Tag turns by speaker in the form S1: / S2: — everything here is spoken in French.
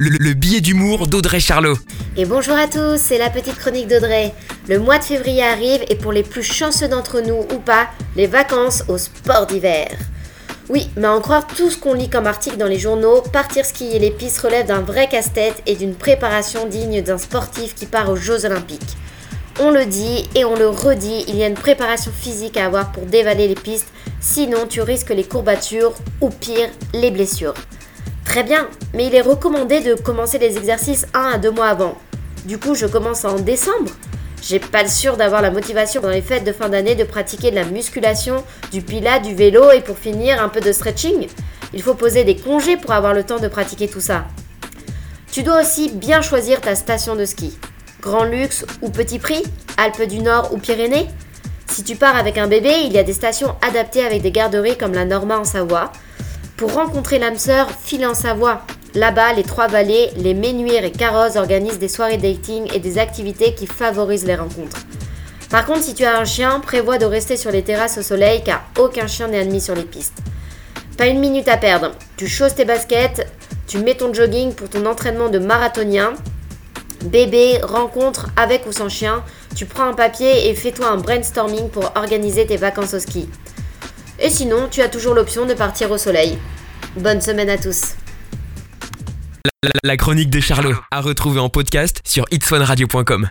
S1: le, le billet d'humour d'Audrey Charlot.
S2: Et bonjour à tous, c'est la petite chronique d'Audrey. Le mois de février arrive et pour les plus chanceux d'entre nous ou pas, les vacances au sport d'hiver. Oui, mais en croire tout ce qu'on lit comme article dans les journaux, partir skier les pistes relève d'un vrai casse-tête et d'une préparation digne d'un sportif qui part aux Jeux Olympiques. On le dit et on le redit, il y a une préparation physique à avoir pour dévaler les pistes, sinon tu risques les courbatures ou pire, les blessures. Bien, mais il est recommandé de commencer les exercices un à deux mois avant. Du coup, je commence en décembre. J'ai pas le sûr d'avoir la motivation dans les fêtes de fin d'année de pratiquer de la musculation, du pilates, du vélo et pour finir un peu de stretching. Il faut poser des congés pour avoir le temps de pratiquer tout ça. Tu dois aussi bien choisir ta station de ski. Grand luxe ou petit prix Alpes du Nord ou Pyrénées Si tu pars avec un bébé, il y a des stations adaptées avec des garderies comme la Norma en Savoie. Pour rencontrer l'âme sœur, file en Savoie. Là-bas, les Trois-Vallées, les Ménuires et Carroz organisent des soirées dating et des activités qui favorisent les rencontres. Par contre, si tu as un chien, prévois de rester sur les terrasses au soleil car aucun chien n'est admis sur les pistes. Pas une minute à perdre. Tu chausses tes baskets, tu mets ton jogging pour ton entraînement de marathonien. Bébé, rencontre avec ou sans chien, tu prends un papier et fais-toi un brainstorming pour organiser tes vacances au ski. Et sinon, tu as toujours l'option de partir au soleil. Bonne semaine à tous.
S1: La, chronique de Charlot, à retrouver en podcast sur itswanradio.com.